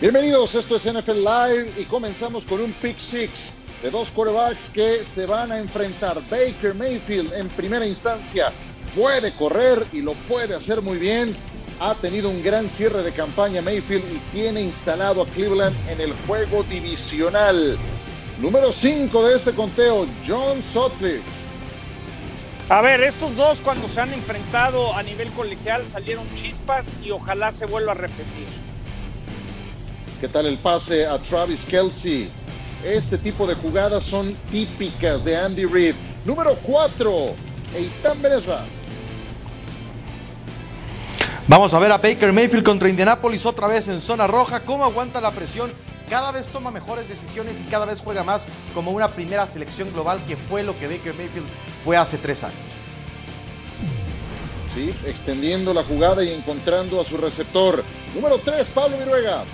Bienvenidos, esto es NFL Live y comenzamos con un pick six de dos quarterbacks que se van a enfrentar. Baker Mayfield en primera instancia puede correr y lo puede hacer muy bien. Ha tenido un gran cierre de campaña Mayfield y tiene instalado a Cleveland en el juego divisional. Número 5 de este conteo, John Sutcliffe. A ver, estos dos cuando se han enfrentado a nivel colegial salieron chispas y ojalá se vuelva a repetir. ¿Qué tal el pase a Travis Kelsey? Este tipo de jugadas son típicas de Andy Reid. Número 4, Eitan Benesra. Vamos a ver a Baker Mayfield contra Indianapolis otra vez en zona roja. ¿Cómo aguanta la presión? Cada vez toma mejores decisiones y cada vez juega más como una primera selección global que fue lo que Baker Mayfield fue hace tres años. Sí, extendiendo la jugada y encontrando a su receptor. Número 3, Pablo Viruega.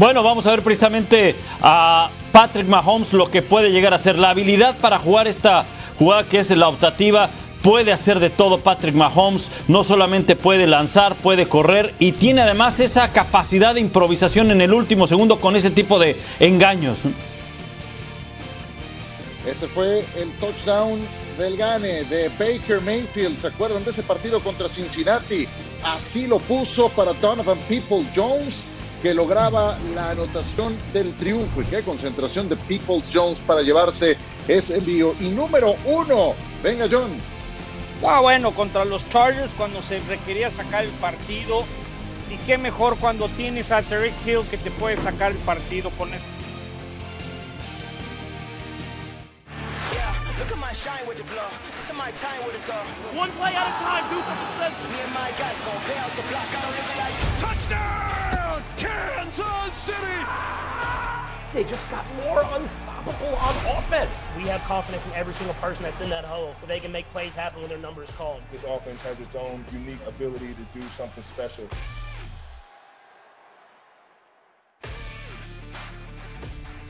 Bueno, vamos a ver precisamente a Patrick Mahomes lo que puede llegar a ser la habilidad para jugar esta jugada que es la optativa. Puede hacer de todo Patrick Mahomes, no solamente puede lanzar, puede correr y tiene además esa capacidad de improvisación en el último segundo con ese tipo de engaños. Este fue el touchdown del gane de Baker Mayfield. ¿Se acuerdan de ese partido contra Cincinnati? Así lo puso para Donovan People Jones que lograba la anotación del triunfo y qué concentración de Peoples Jones para llevarse ese envío. Y número uno, venga John. Ah, bueno, contra los Chargers cuando se requería sacar el partido. Y qué mejor cuando tienes a Terry Hill que te puede sacar el partido con esto. Look at my shine with the blow. This is my time with the go. One play at a time, do Me and my guys gon' pay out the block. I don't even like Touchdown, Kansas City! They just got more unstoppable on offense. We have confidence in every single person that's in that huddle that they can make plays happen when their number is called. This offense has its own unique ability to do something special.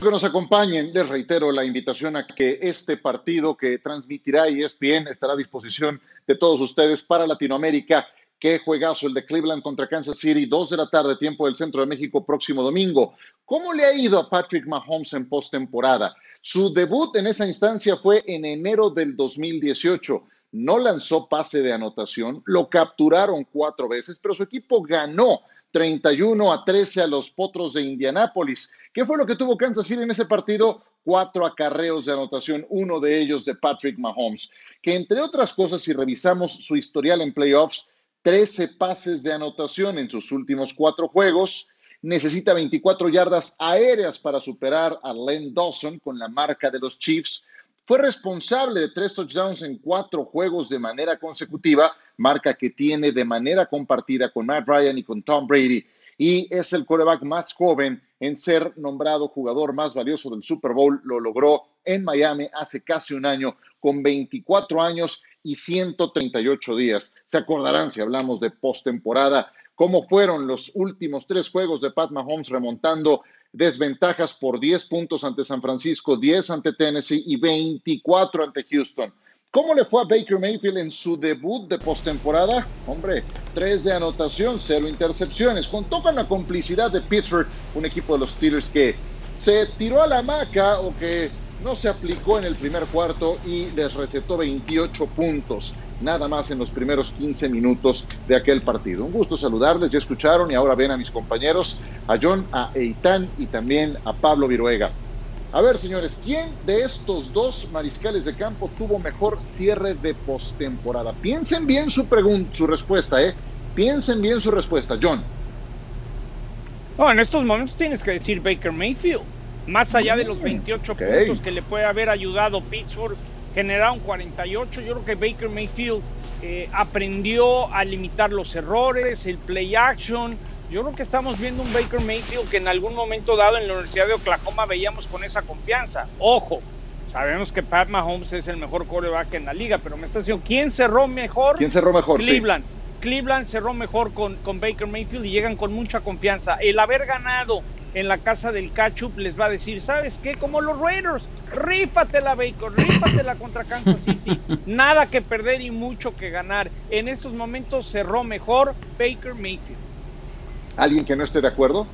Que nos acompañen, les reitero la invitación a que este partido que transmitirá ESPN estará a disposición de todos ustedes para Latinoamérica. Qué juegazo el de Cleveland contra Kansas City, dos de la tarde, tiempo del centro de México, próximo domingo. ¿Cómo le ha ido a Patrick Mahomes en postemporada? Su debut en esa instancia fue en enero del 2018. No lanzó pase de anotación, lo capturaron cuatro veces, pero su equipo ganó 31 a 13 a los Potros de Indianápolis. ¿Qué fue lo que tuvo Kansas City en ese partido? Cuatro acarreos de anotación, uno de ellos de Patrick Mahomes, que entre otras cosas, si revisamos su historial en playoffs, 13 pases de anotación en sus últimos cuatro juegos, necesita 24 yardas aéreas para superar a Len Dawson con la marca de los Chiefs, fue responsable de tres touchdowns en cuatro juegos de manera consecutiva, marca que tiene de manera compartida con Matt Ryan y con Tom Brady. Y es el quarterback más joven en ser nombrado jugador más valioso del Super Bowl. Lo logró en Miami hace casi un año con 24 años y 138 días. Se acordarán si hablamos de postemporada, cómo fueron los últimos tres juegos de Pat Mahomes remontando desventajas por 10 puntos ante San Francisco, 10 ante Tennessee y 24 ante Houston. ¿Cómo le fue a Baker Mayfield en su debut de postemporada? Hombre, 3 de anotación, 0 intercepciones. Contó con la complicidad de Pittsburgh, un equipo de los Steelers que se tiró a la maca o que no se aplicó en el primer cuarto y les recetó 28 puntos nada más en los primeros 15 minutos de aquel partido. Un gusto saludarles, ya escucharon y ahora ven a mis compañeros, a John, a Eitan y también a Pablo Viruega. A ver, señores, ¿quién de estos dos mariscales de campo tuvo mejor cierre de postemporada? Piensen bien su, su respuesta, ¿eh? Piensen bien su respuesta, John. en estos momentos tienes que decir Baker Mayfield. Más allá de los 28 puntos que le puede haber ayudado Pittsburgh generaron 48. Yo creo que Baker Mayfield eh, aprendió a limitar los errores, el play action. Yo creo que estamos viendo un Baker Mayfield que en algún momento dado en la Universidad de Oklahoma veíamos con esa confianza. Ojo, sabemos que Pat Mahomes es el mejor quarterback en la liga, pero me está diciendo, ¿quién cerró mejor? ¿Quién cerró mejor? Cleveland. Cleveland cerró mejor con, con Baker Mayfield y llegan con mucha confianza. El haber ganado en la casa del Cachup les va a decir, ¿sabes qué? Como los Raiders, rífatela, Bacon, rífatela contra Kansas City. Nada que perder y mucho que ganar. En estos momentos cerró mejor Baker Mayfield. ¿Alguien que no esté de acuerdo?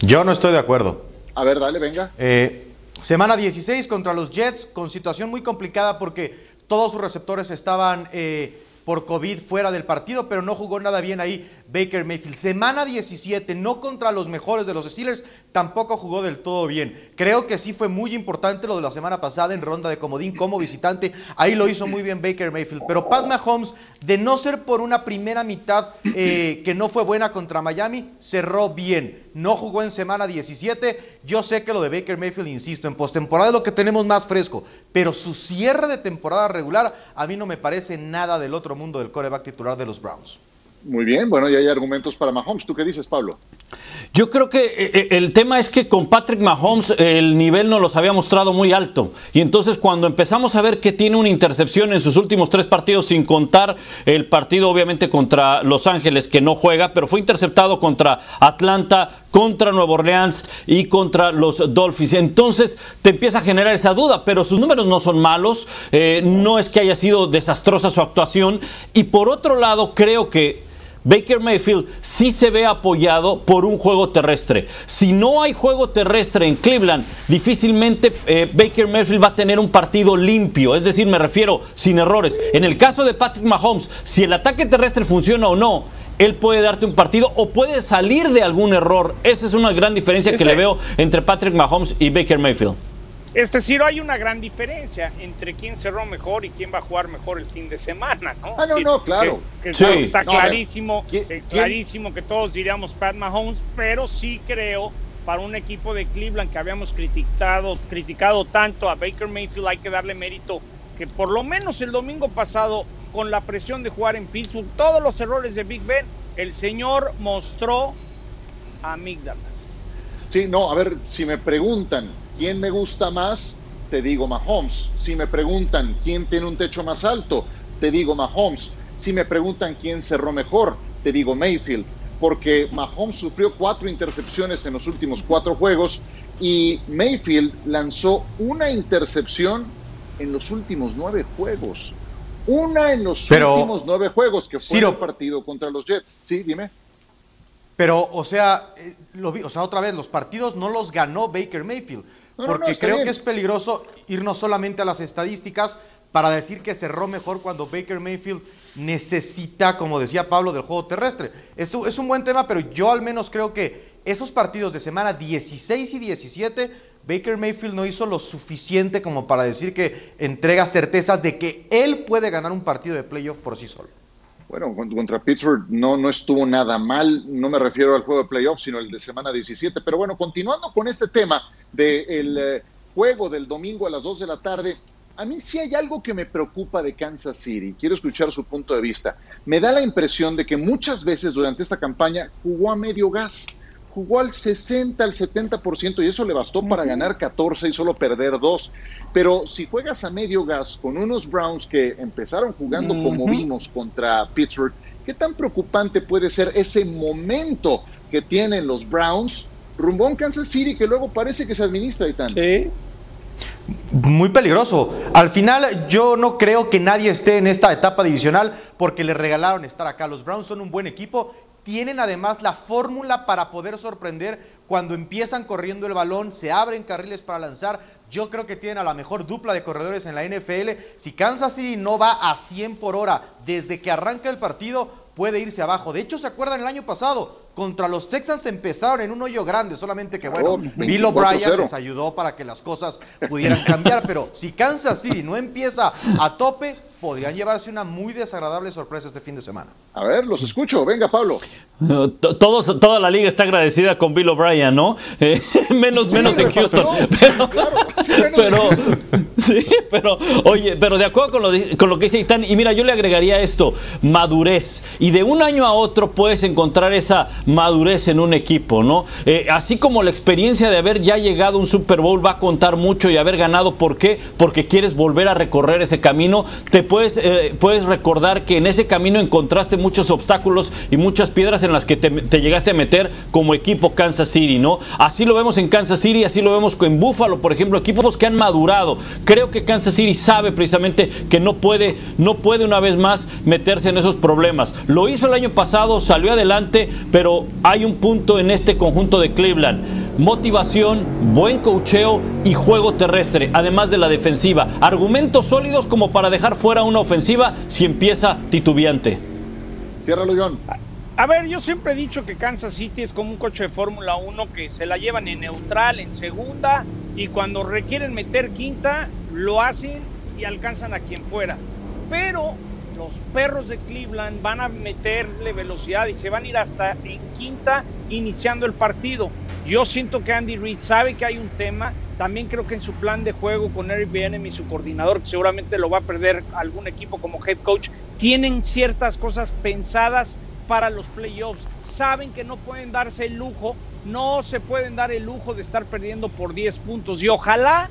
Yo no estoy de acuerdo. A ver, dale, venga. Eh, semana 16 contra los Jets, con situación muy complicada porque todos sus receptores estaban eh, por COVID fuera del partido, pero no jugó nada bien ahí Baker Mayfield. Semana 17, no contra los mejores de los Steelers, tampoco jugó del todo bien. Creo que sí fue muy importante lo de la semana pasada en ronda de comodín como visitante. Ahí lo hizo muy bien Baker Mayfield. Pero Pat Mahomes, de no ser por una primera mitad eh, que no fue buena contra Miami, cerró bien. No jugó en semana 17. Yo sé que lo de Baker Mayfield, insisto, en postemporada es lo que tenemos más fresco. Pero su cierre de temporada regular a mí no me parece nada del otro mundo del coreback titular de los Browns. Muy bien, bueno, ya hay argumentos para Mahomes. ¿Tú qué dices, Pablo? Yo creo que eh, el tema es que con Patrick Mahomes el nivel nos los había mostrado muy alto. Y entonces cuando empezamos a ver que tiene una intercepción en sus últimos tres partidos, sin contar el partido obviamente contra Los Ángeles, que no juega, pero fue interceptado contra Atlanta, contra Nueva Orleans y contra los Dolphins. Entonces te empieza a generar esa duda, pero sus números no son malos, eh, no es que haya sido desastrosa su actuación. Y por otro lado, creo que Baker Mayfield sí se ve apoyado por un juego terrestre. Si no hay juego terrestre en Cleveland, difícilmente eh, Baker Mayfield va a tener un partido limpio. Es decir, me refiero sin errores. En el caso de Patrick Mahomes, si el ataque terrestre funciona o no, él puede darte un partido o puede salir de algún error. Esa es una gran diferencia que le veo entre Patrick Mahomes y Baker Mayfield. Es decir, hay una gran diferencia entre quién cerró mejor y quién va a jugar mejor el fin de semana, ¿no? Ah, no, no, claro. Que, que Sí. Está No, a clarísimo, ¿quién- eh, clarísimo que todos diríamos Pat Mahomes, pero sí creo para un equipo de Cleveland que habíamos criticado, criticado tanto a Baker Mayfield, hay que darle mérito que por lo menos el domingo pasado, con la presión de jugar en Pittsburgh, todos los errores de Big Ben, el señor mostró amígdalas. Sí, no, a ver, si me preguntan quién me gusta más, te digo Mahomes. Si me preguntan quién tiene un techo más alto, te digo Mahomes. Si me preguntan quién cerró mejor, te digo Mayfield. Porque Mahomes sufrió cuatro intercepciones en los últimos cuatro juegos y Mayfield lanzó una intercepción en los últimos nueve juegos. Una en los Pero, últimos nueve juegos, que fue Ciro- el partido contra los Jets. Sí, dime. Pero, o sea, eh, lo vi- o sea, otra vez, los partidos no los ganó Baker Mayfield. No, Porque no, creo bien. que es peligroso irnos solamente a las estadísticas para decir que cerró mejor cuando Baker Mayfield necesita, como decía Pablo, del juego terrestre. Es, un- es un buen tema, pero yo al menos creo que esos partidos de semana 16 y 17, Baker Mayfield no hizo lo suficiente como para decir que entrega certezas de que él puede ganar un partido de playoff por sí solo. Bueno, con- contra Pittsburgh no, no estuvo nada mal, no me refiero al juego de playoffs, sino el de semana 17. Pero bueno, continuando con este tema del eh, juego del domingo a las 2 de la tarde, a mí sí hay algo que me preocupa de Kansas City. Quiero escuchar su punto de vista. Me da la impresión de que muchas veces durante esta campaña jugó a medio gas. Jugó al 60, al 70% y eso le bastó para ganar 14 y solo perder 2. Pero si juegas a medio gas con unos Browns que empezaron jugando como vimos contra Pittsburgh, ¿qué tan preocupante puede ser ese momento que tienen los Browns rumbo a Kansas City que luego parece que se administra y tan? Sí. Muy peligroso. Al final yo no creo que nadie esté en esta etapa divisional porque le regalaron estar acá. Los Browns son un buen equipo. Tienen además la fórmula para poder sorprender cuando empiezan corriendo el balón, se abren carriles para lanzar. Yo creo que tienen a la mejor dupla de corredores en la NFL. Si Kansas City no va a 100 por hora desde que arranca el partido, puede irse abajo. De hecho, ¿se acuerdan el año pasado? Contra los Texans empezaron en un hoyo grande, solamente que bueno, Oh, Bill 24-0. O'Brien les ayudó para que las cosas pudieran cambiar, pero si Kansas City no empieza a tope, podrían llevarse una muy desagradable sorpresa este fin de semana. A ver, los escucho. Venga, Pablo. Uh, Todos, toda la liga está agradecida con Bill O'Brien, ¿no? Eh, menos, menos en Houston. Pero, pero, sí, pero, oye, pero de acuerdo con lo, con lo que dice Itán, y mira, yo le agregaría esto, madurez. Y de un año a otro puedes encontrar esa madurez en un equipo, ¿no? Eh, así como la experiencia de haber ya llegado a un Super Bowl va a contar mucho y haber ganado, ¿por qué? Porque quieres volver a recorrer ese camino, te puede puedes, eh, puedes recordar que en ese camino encontraste muchos obstáculos y muchas piedras en las que te, te llegaste a meter como equipo Kansas City, ¿no? Así lo vemos en Kansas City, así lo vemos en Buffalo, por ejemplo, equipos que han madurado. Creo que Kansas City sabe precisamente que no puede, no puede una vez más meterse en esos problemas. Lo hizo el año pasado, salió adelante, pero hay un punto en este conjunto de Cleveland. Motivación, buen cocheo y juego terrestre, además de la defensiva. Argumentos sólidos como para dejar fuera una ofensiva si empieza titubeante. Ciérralo, John. A ver, yo siempre he dicho que Kansas City es como un coche de Fórmula 1 que se la llevan en neutral, en segunda, y cuando requieren meter quinta, lo hacen y alcanzan a quien fuera. Pero los perros de Cleveland van a meterle velocidad y se van a ir hasta en quinta iniciando el partido. Yo siento que Andy Reid sabe que hay un tema. También creo que en su plan de juego con Eric Bieniemy, su coordinador, que seguramente lo va a perder algún equipo como head coach, tienen ciertas cosas pensadas para los playoffs. Saben que no pueden darse el lujo, no se pueden dar el lujo de estar perdiendo por 10 puntos. Y ojalá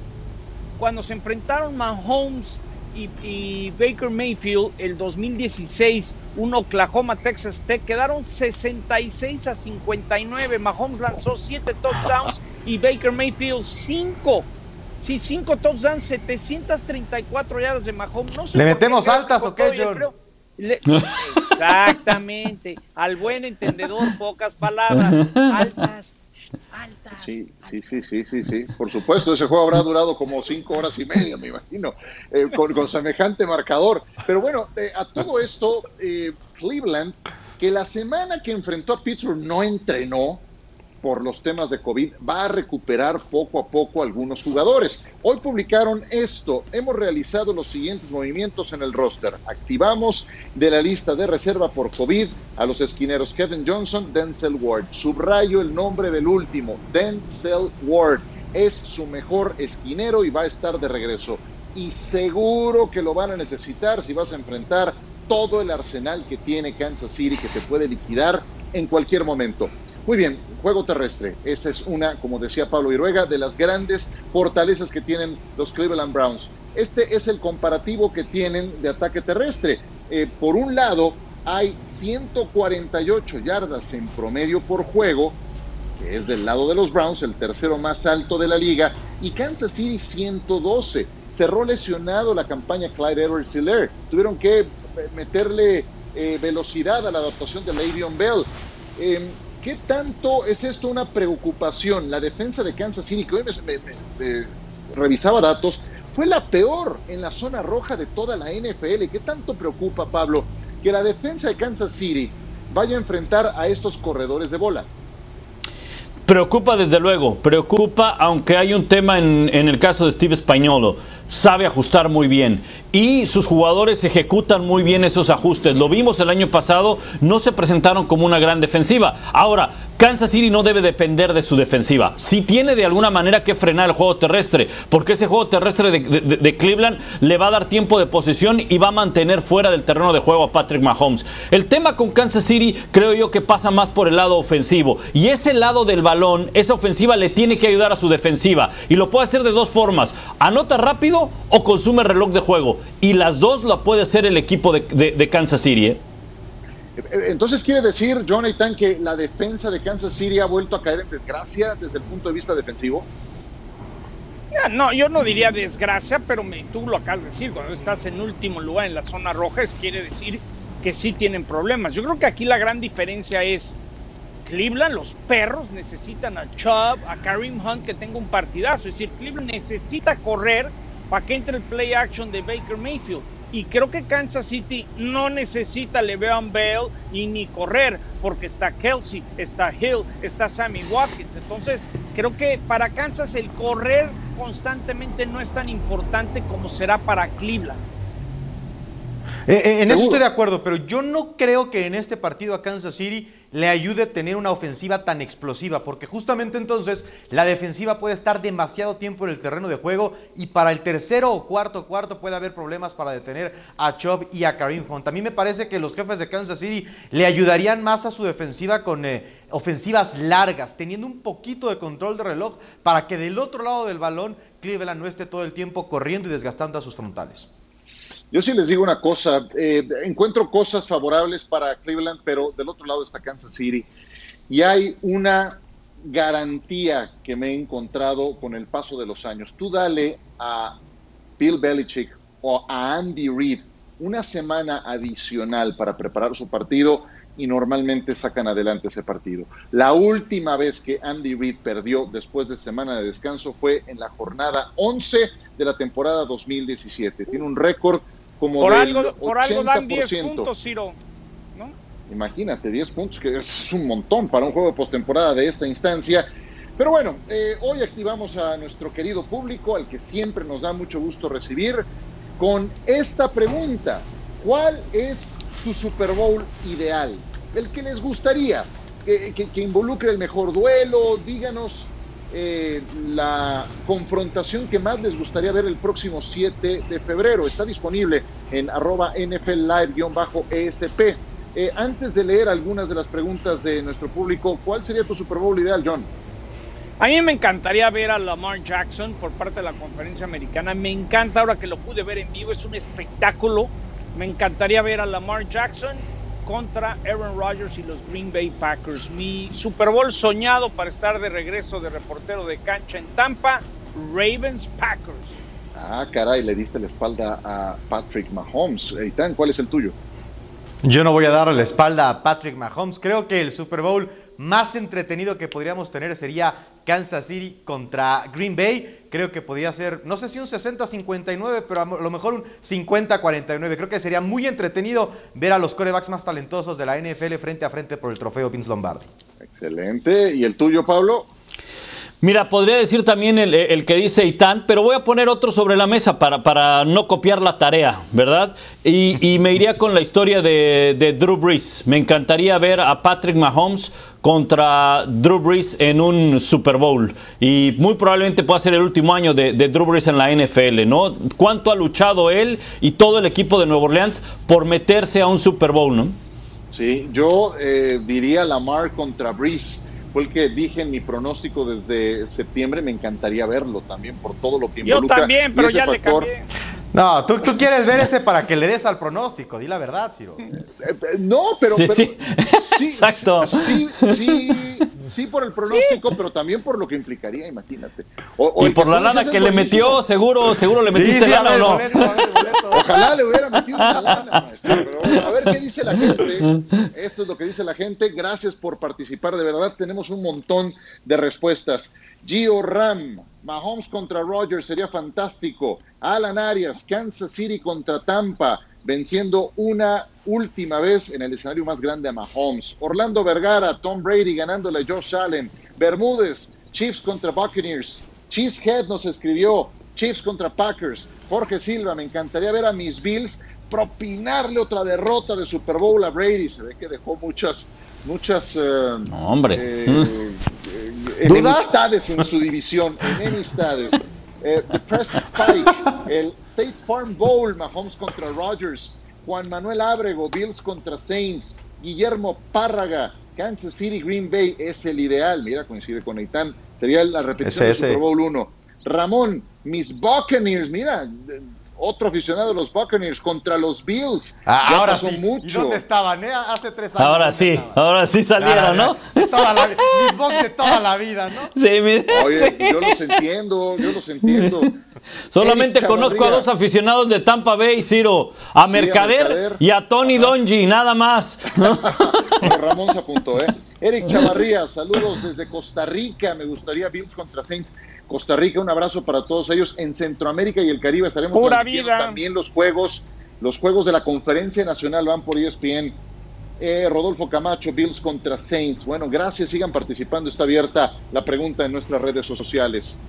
cuando se enfrentaron Mahomes y, y, Baker Mayfield el 2016, un Oklahoma Texas Tech, quedaron 66 a 59. Mahomes lanzó 7 touchdowns y Baker Mayfield 5. Sí, 5 touchdowns, 734 yardas de Mahomes. No sé ¿Le metemos altas o qué, John? Exactamente. Al buen entendedor, pocas palabras. Altas, altas. Sí, sí, sí, sí, sí, sí. Por supuesto, ese juego habrá durado como cinco horas y media, me imagino, eh, con, con semejante marcador. Pero bueno, eh, a todo esto, eh, Cleveland, que la semana que enfrentó a Pittsburgh no entrenó por los temas de COVID, va a recuperar poco a poco algunos jugadores. Hoy publicaron esto. Hemos realizado los siguientes movimientos en el roster. Activamos de la lista de reserva por COVID a los esquineros Kevin Johnson, Denzel Ward. Subrayo el nombre del último, Denzel Ward. Es su mejor esquinero y va a estar de regreso. Y seguro que lo van a necesitar si vas a enfrentar todo el arsenal que tiene Kansas City que te puede liquidar en cualquier momento. Muy bien, juego terrestre. Esa es una, como decía Pablo Viruega, de las grandes fortalezas que tienen los Cleveland Browns. Este es el comparativo que tienen de ataque terrestre. Eh, por un lado, hay 148 yardas en promedio por juego, que es del lado de los Browns, el tercero más alto de la liga, y Kansas City 112. Cerró lesionado la campaña Clyde edwards helaire Tuvieron que meterle eh, velocidad a la adaptación de Le'Veon Bell. Eh, ¿Qué tanto es esto una preocupación? La defensa de Kansas City, que hoy me, revisaba datos, fue la peor en la zona roja de toda la NFL. ¿Qué tanto preocupa, Pablo, que la defensa de Kansas City vaya a enfrentar a estos corredores de bola? Preocupa desde luego, preocupa aunque hay un tema en, el caso de Steve Españolo. Sabe ajustar muy bien y sus jugadores ejecutan muy bien esos ajustes. Lo vimos el año pasado, no se presentaron como una gran defensiva. Ahora, Kansas City no debe depender de su defensiva. Si tiene de alguna manera que frenar el juego terrestre, porque ese juego terrestre de, Cleveland le va a dar tiempo de posesión y va a mantener fuera del terreno de juego a Patrick Mahomes. El tema con Kansas City creo yo que pasa más por el lado ofensivo. Y ese lado del balón, esa ofensiva le tiene que ayudar a su defensiva. Y lo puede hacer de dos formas. Anota rápido o consume reloj de juego. Y las dos la puede hacer el equipo de, de- de Kansas City. ¿eh? Eh, Entonces quiere decir, Jonathan, que la defensa de Kansas City ha vuelto a caer en desgracia desde el punto de vista defensivo. No, yo no diría desgracia, pero me- tú lo acabas de decir, cuando estás en último lugar en la zona roja, es, quiere decir que sí tienen problemas. Yo creo que aquí la gran diferencia es Cleveland, los perros necesitan a Chubb, a Kareem Hunt que tenga un partidazo. Es decir, Cleveland necesita correr para que entre el play action de Baker Mayfield. Y creo que Kansas City no necesita Le'Veon Bell y ni correr, porque está Kelsey, está Hill, está Sammy Watkins. Entonces, creo que para Kansas el correr constantemente no es tan importante como será para Cleveland. Eh, eh, en eso estoy de acuerdo, pero yo no creo que en este partido a Kansas City le ayude a tener una ofensiva tan explosiva, porque justamente entonces la defensiva puede estar demasiado tiempo en el terreno de juego y para el tercero o cuarto cuarto puede haber problemas para detener a Chubb y a Kareem Hunt. A mí me parece que los jefes de Kansas City le ayudarían más a su defensiva con eh, ofensivas largas, teniendo un poquito de control de reloj para que del otro lado del balón Cleveland no esté todo el tiempo corriendo y desgastando a sus frontales. Yo sí les digo una cosa, eh, encuentro cosas favorables para Cleveland, pero del otro lado está Kansas City. Y hay una garantía que me he encontrado con el paso de los años. Tú dale a Bill Belichick o a Andy Reid una semana adicional para preparar su partido y normalmente sacan adelante ese partido. La última vez que Andy Reid perdió después de semana de descanso fue en la jornada 11 de la temporada 2017. Tiene un récord como Por del algo, por algo dan 10 80%. puntos, Ciro. ¿no? Imagínate, 10 puntos, que es un montón para un juego de postemporada de esta instancia. Pero bueno, eh, hoy activamos a nuestro querido público, al que siempre nos da mucho gusto recibir, con esta pregunta. ¿Cuál es su Super Bowl ideal? El que les gustaría, que, que- que involucre el mejor duelo, díganos eh, la confrontación que más les gustaría ver el próximo 7 de febrero. Está disponible en arroba NFL Live-ESP. Eh, antes de leer algunas de las preguntas de nuestro público, ¿cuál sería tu Super Bowl ideal, John? A mí me encantaría ver a Lamar Jackson por parte de la conferencia americana. Me encanta ahora que lo pude ver en vivo, es un espectáculo. Me encantaría ver a Lamar Jackson contra Aaron Rodgers y los Green Bay Packers. Mi Super Bowl soñado para estar de regreso de reportero de cancha en Tampa, Ravens Packers. Ah, caray, le diste la espalda a Patrick Mahomes. Eitan, ¿cuál es el tuyo? Yo no voy a darle la espalda a Patrick Mahomes. Creo que el Super Bowl más entretenido que podríamos tener sería Kansas City contra Green Bay. Creo que podría ser, no sé si un 60-59, pero a lo mejor un 50-49. Creo que sería muy entretenido ver a los corebacks más talentosos de la NFL frente a frente por el trofeo Vince Lombardi. Excelente. ¿Y el tuyo, Pablo? Mira, podría decir también el, el que dice Itán, pero voy a poner otro sobre la mesa para, para no copiar la tarea, ¿verdad? Y, y me iría con la historia de, de Drew Brees. Me encantaría ver a Patrick Mahomes contra Drew Brees en un Super Bowl. Y muy probablemente pueda ser el último año de, de Drew Brees en la NFL, ¿no? ¿Cuánto ha luchado él y todo el equipo de Nueva Orleans por meterse a un Super Bowl, ¿no? Sí, yo eh, diría Lamar contra Breeze. Fue el que dije en mi pronóstico desde septiembre. Me encantaría verlo también por todo lo que Yo involucra. también, y pero ya le factor- cambié. No, tú, tú quieres ver ese para que le des al pronóstico. Di la verdad, Ciro. Eh, eh, No, pero. Sí, pero- sí. sí, Exacto. Sí, sí, sí, por el pronóstico, pero también por lo que implicaría, imagínate. O- o Y por la lana que le buenísimo. metió, seguro, seguro le Sí, metiste sí, a lana ver, o no. boleto, a ver. Ojalá le hubiera metido una lana, maestro. Pero a ver qué dice la gente. Esto es lo que dice la gente. Gracias por participar. De verdad, tenemos un montón de respuestas. Gio Ram, Mahomes contra Rogers sería fantástico. Alan Arias, Kansas City contra Tampa, venciendo una última vez en el escenario más grande a Mahomes. Orlando Vergara, Tom Brady ganándole a Josh Allen. Bermúdez, Chiefs contra Buccaneers. Cheesehead nos escribió Chiefs contra Packers. Jorge Silva, me encantaría ver a mis Bills propinarle otra derrota de Super Bowl a Brady. Se ve que dejó muchas, muchas eh, No, hombre. eh, Mm. eh, enemistades en su división. Enemistades. Eh, The Press Spike, el State Farm Bowl, Mahomes contra Rodgers. Juan Manuel Ábrego, Bills contra Saints. Guillermo Párraga, Kansas City, Green Bay es el ideal. Mira, coincide con Eitan. Sería la repetición Ese, del. Super Bowl 1. Ramón, mis Buccaneers, mira, otro aficionado de los Buccaneers contra los Bills. Ah, Ya ahora pasó sí. ¿Y mucho. dónde estaban? eh? Hace tres años. Ahora ¿dónde sí, estaban? ahora sí salieron, ¿no? Toda la mis box de toda la vida, ¿no? Sí, mi- Oye, sí. yo los entiendo, yo los entiendo. Solamente Eric conozco a dos aficionados de Tampa Bay, Ciro, a Sí, a Mercader, y a Tony Donji, nada más. Ramón se apuntó, ¿eh? Eric Chavarría, saludos desde Costa Rica. Me gustaría Bills contra Saints. Costa Rica, un abrazo para todos ellos. En Centroamérica y el Caribe estaremos Pura vida. también los juegos. Los juegos de la Conferencia Nacional van por ESPN. Eh, Rodolfo Camacho, Bills contra Saints. Bueno, gracias, sigan participando. Está abierta la pregunta en nuestras redes sociales.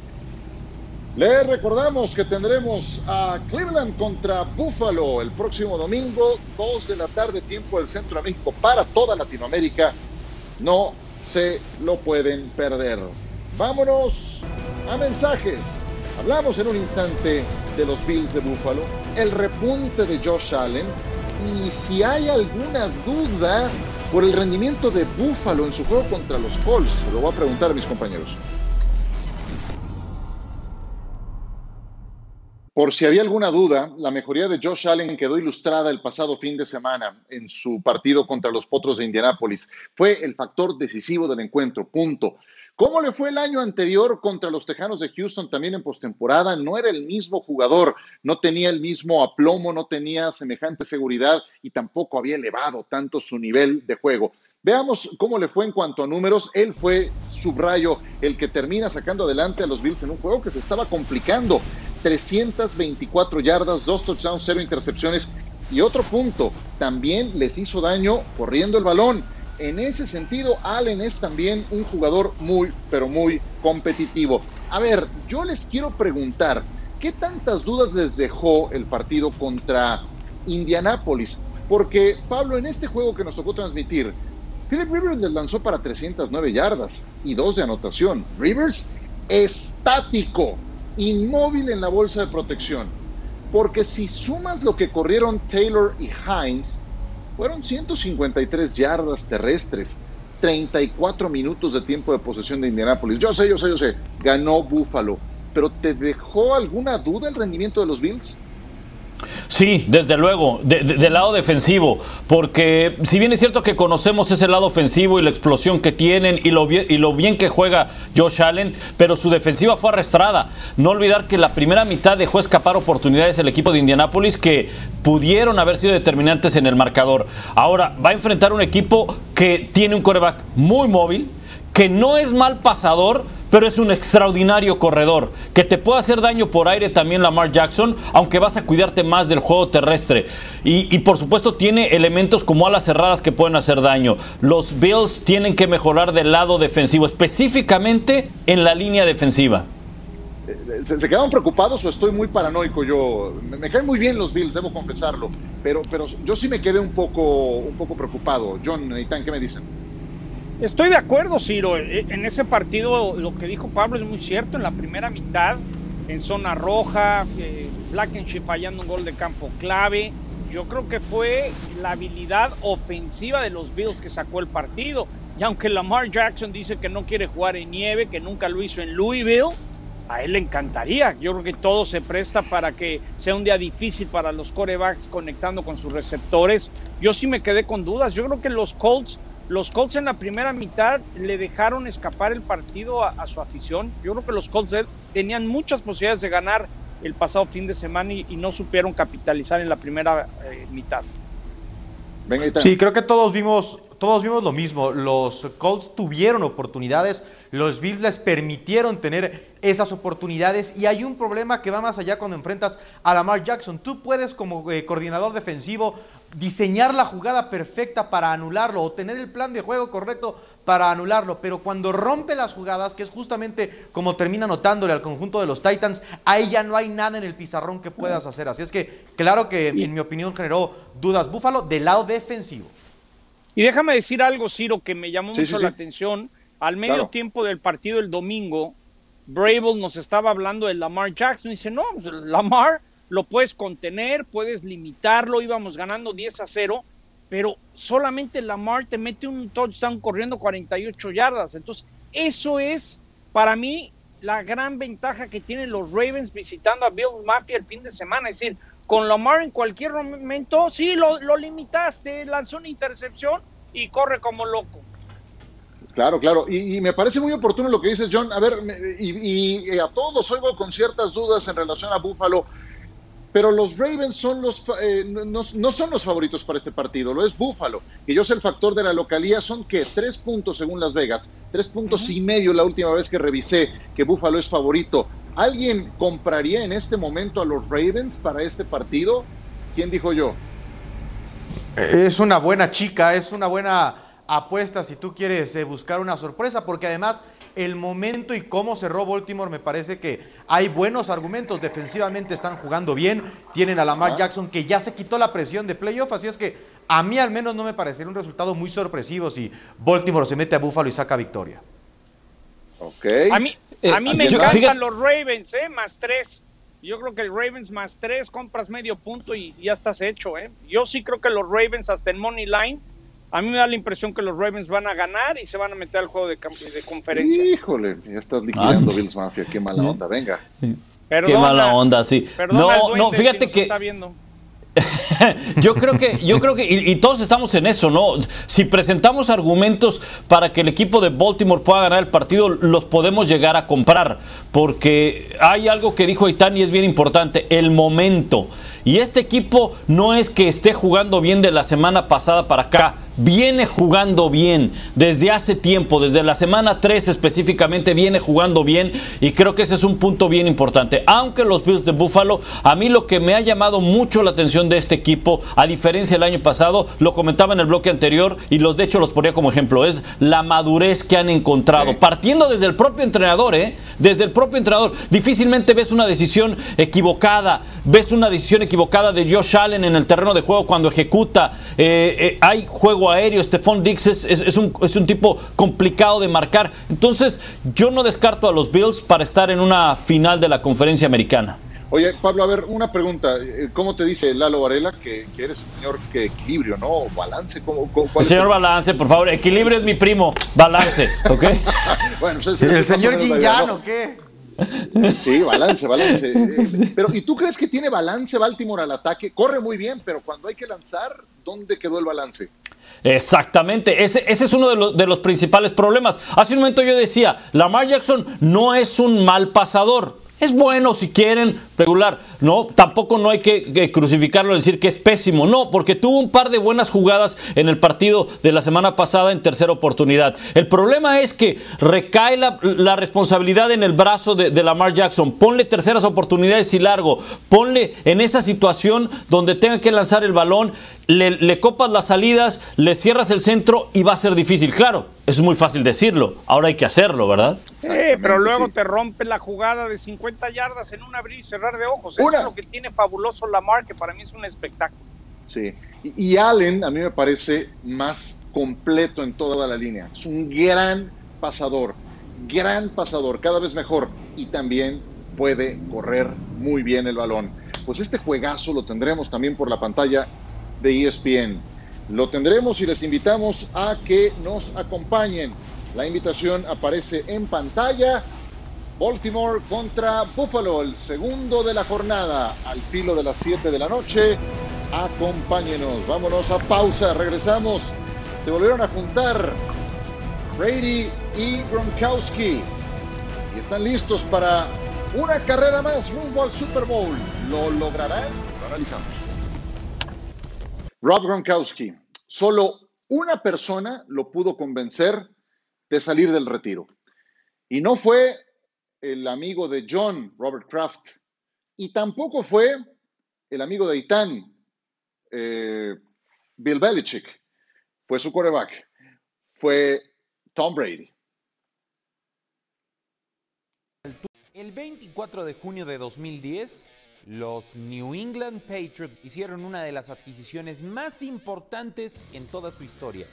Les recordamos que tendremos a Cleveland contra Buffalo el próximo domingo, 2 de la tarde, tiempo del Centro de México para toda Latinoamérica. No se lo pueden perder. Vámonos a mensajes. Hablamos en un instante de los Bills de Buffalo, el repunte de Josh Allen y si hay alguna duda por el rendimiento de Buffalo en su juego contra los Colts. Lo voy a preguntar a mis compañeros. por si había alguna duda, la mejoría de Josh Allen quedó ilustrada el pasado fin de semana en su partido contra los Potros de Indianápolis. Fue el factor decisivo del encuentro, punto. ¿Cómo le fue el año anterior contra los Tejanos de Houston también en postemporada? No era el mismo jugador, no tenía el mismo aplomo, no tenía semejante seguridad y tampoco había elevado tanto su nivel de juego. Veamos cómo le fue en cuanto a números. Él fue, subrayo, el que termina sacando adelante a los Bills en un juego que se estaba complicando. 324 yardas, dos touchdowns, cero intercepciones. Y otro punto, también les hizo daño corriendo el balón. En ese sentido, Allen es también un jugador muy, pero muy competitivo. A ver, yo les quiero preguntar, ¿qué tantas dudas les dejó el partido contra Indianápolis? Porque, Pablo, en este juego que nos tocó transmitir, Philip Rivers les lanzó para 309 yardas y dos de anotación. Rivers estático, inmóvil en la bolsa de protección. Porque si sumas lo que corrieron Taylor y Hines, fueron 153 yardas terrestres, 34 minutos de tiempo de posesión de Indianápolis. Yo sé, yo sé, yo sé, ganó Buffalo. Pero ¿te dejó alguna duda el rendimiento de los Bills? Sí, desde luego, de, de, del lado defensivo, porque si bien es cierto que conocemos ese lado ofensivo y la explosión que tienen y lo, bien, y lo bien que juega Josh Allen, pero su defensiva fue arrastrada. No olvidar que la primera mitad dejó escapar oportunidades el equipo de Indianápolis que pudieron haber sido determinantes en el marcador. Ahora va a enfrentar un equipo que tiene un coreback muy móvil, que no es mal pasador, pero es un extraordinario corredor, que te puede hacer daño por aire también Lamar Jackson, aunque vas a cuidarte más del juego terrestre. Y, por supuesto tiene elementos como alas cerradas que pueden hacer daño. Los Bills tienen que mejorar del lado defensivo, específicamente en la línea defensiva. ¿Se, se quedaron preocupados o estoy muy paranoico yo? Me, caen muy bien los Bills, debo confesarlo, pero, pero yo sí me quedé un poco, un poco preocupado. John, Neitán, ¿qué me dicen? Estoy de acuerdo, Ciro. En ese partido lo que dijo Pablo es muy cierto. En la primera mitad, en zona roja, eh, Blackenship fallando un gol de campo clave. Yo creo que fue la habilidad ofensiva de los Bills que sacó el partido. Y aunque Lamar Jackson dice que no quiere jugar en nieve, que nunca lo hizo en Louisville, a él le encantaría. Yo creo que todo se presta para que sea un día difícil para los corebacks conectando con sus receptores. Yo sí me quedé con dudas. Yo creo que los Colts los Colts en la primera mitad le dejaron escapar el partido a, a, su afición. Yo creo que los Colts tenían muchas posibilidades de ganar el pasado fin de semana y, y no supieron capitalizar en la primera eh, mitad. Sí, creo que todos vimos, todos vimos lo mismo. Los Colts tuvieron oportunidades, los Bills les permitieron tener esas oportunidades y hay un problema que va más allá cuando enfrentas a Lamar Jackson. Tú puedes como eh, coordinador defensivo diseñar la jugada perfecta para anularlo o tener el plan de juego correcto para anularlo, pero cuando rompe las jugadas, que es justamente como termina notándole al conjunto de los Titans, ahí ya no hay nada en el pizarrón que puedas hacer. Así es que claro que en mi opinión generó dudas Búfalo del lado defensivo. Y déjame decir algo, Ciro, que me llamó sí, mucho sí, la sí. atención. Al medio claro. tiempo del partido el domingo, Brable nos estaba hablando de Lamar Jackson y dice, no, pues, Lamar lo puedes contener, puedes limitarlo, íbamos ganando 10 a 0, pero solamente Lamar te mete un touchdown corriendo 48 yardas. Entonces, eso es para mí la gran ventaja que tienen los Ravens visitando a Bill Mafia el fin de semana. Es decir, con Lamar en cualquier momento, sí, lo, lo limitaste, lanzó una intercepción y corre como loco. Claro, claro. Y, y, me parece muy oportuno lo que dices, John. A ver, y, y, a todos oigo con ciertas dudas en relación a Buffalo pero los Ravens son los, eh, no, no, son los favoritos para este partido, lo es Buffalo, que yo sé el factor de la localía, son que tres puntos según Las Vegas, tres puntos uh -huh. y medio la última vez que revisé que Buffalo es favorito. ¿Alguien compraría en este momento a los Ravens para este partido? ¿Quién dijo yo? Es una buena chica, es una buena apuesta si tú quieres eh, buscar una sorpresa, porque además el momento y cómo cerró Baltimore, me parece que hay buenos argumentos. Defensivamente están jugando bien. Tienen a Lamar Jackson que ya se quitó la presión de playoff. Así es que a mí al menos no me parecería un resultado muy sorpresivo si Baltimore se mete a Buffalo y saca victoria. Ok. A mí, eh, a mí me encantan fíjate. los Ravens, ¿eh? Más tres. Yo creo que el Ravens más tres, compras medio punto y ya estás hecho, ¿eh? Yo sí creo que los Ravens hasta el Money Line a mí me da la impresión que los Ravens van a ganar y se van a meter al juego de, de conferencia. Híjole, ya estás liquidando ah. Bills Mafia, qué mala onda, venga. Perdona, Qué mala onda, sí. perdona No, no, fíjate que está viendo. yo creo que, yo creo que, y, todos estamos en eso, ¿no? Si presentamos argumentos para que el equipo de Baltimore pueda ganar el partido, los podemos llegar a comprar. Porque hay algo que dijo Aitán y es bien importante, el momento. Y este equipo no es que esté jugando bien de la semana pasada para acá, viene jugando bien desde hace tiempo, desde la semana 3 específicamente viene jugando bien y creo que ese es un punto bien importante. Aunque los Bills de Buffalo, a mí lo que me ha llamado mucho la atención de este equipo, a diferencia del año pasado, lo comentaba en el bloque anterior y los de hecho los ponía como ejemplo, es la madurez que han encontrado, partiendo desde el propio entrenador, ¿eh? Desde el propio entrenador, difícilmente ves una decisión equivocada, ves una decisión equivocada de Josh Allen en el terreno de juego cuando ejecuta, eh, eh, hay juego aéreo, Stephon Dix es, es- es un, es un tipo complicado de marcar, entonces yo no descarto a los Bills para estar en una final de la conferencia americana. Oye, Pablo, a ver, una pregunta. Eh, ¿Cómo te dice Lalo Varela que, que eres un señor que equilibrio, ¿no? Balance. ¿cómo, cómo- cuál El es señor Balance, por favor, equilibrio es mi primo, Balance, ¿ok? Bueno, pues ¿El señor menos la Jin idea, Yan ¿no? o qué? Sí, balance, balance. Pero, ¿y tú crees que tiene balance Baltimore al ataque? Corre muy bien, pero cuando hay que lanzar, ¿dónde quedó el balance? Exactamente, ese, ese es uno de los, de los principales problemas. Hace un momento yo decía, Lamar Jackson no es un mal pasador. Es bueno si quieren, regular. No, tampoco no hay que, crucificarlo y decir que es pésimo. No, porque tuvo un par de buenas jugadas en el partido de la semana pasada en tercera oportunidad. El problema es que recae la, responsabilidad en el brazo de, Lamar Jackson. Ponle terceras oportunidades y largo. Ponle en esa situación donde tenga que lanzar el balón, le copas las salidas, le cierras el centro y va a ser difícil. Claro, es muy fácil decirlo. Ahora hay que hacerlo, ¿verdad? Sí, pero luego sí. te rompe la jugada de 50 yardas en un abrir y cerrar de ojos. Eso Una. es lo que tiene fabuloso Lamar, que para mí es un espectáculo. Sí. Y, y Allen a mí me parece más completo en toda la línea. Es un gran pasador, gran pasador, cada vez mejor. Y también puede correr muy bien el balón. Pues este juegazo lo tendremos también por la pantalla de ESPN. Lo tendremos y les invitamos a que nos acompañen. La invitación aparece en pantalla. Baltimore contra Buffalo, el segundo de la jornada, al filo de las 7 de la noche. Acompáñenos, vámonos a pausa, regresamos. Se volvieron a juntar Brady y Gronkowski y están listos para una carrera más rumbo al Super Bowl. ¿Lo lograrán? Lo analizamos. Rob Gronkowski, solo una persona lo pudo convencer de salir del retiro. Y no fue el amigo de John, Robert Kraft, y tampoco fue el amigo de Itán, eh, Bill Belichick. Fue su quarterback. Fue Tom Brady. El 24 de junio de 2010, los New England Patriots hicieron una de las adquisiciones más importantes en toda su historia.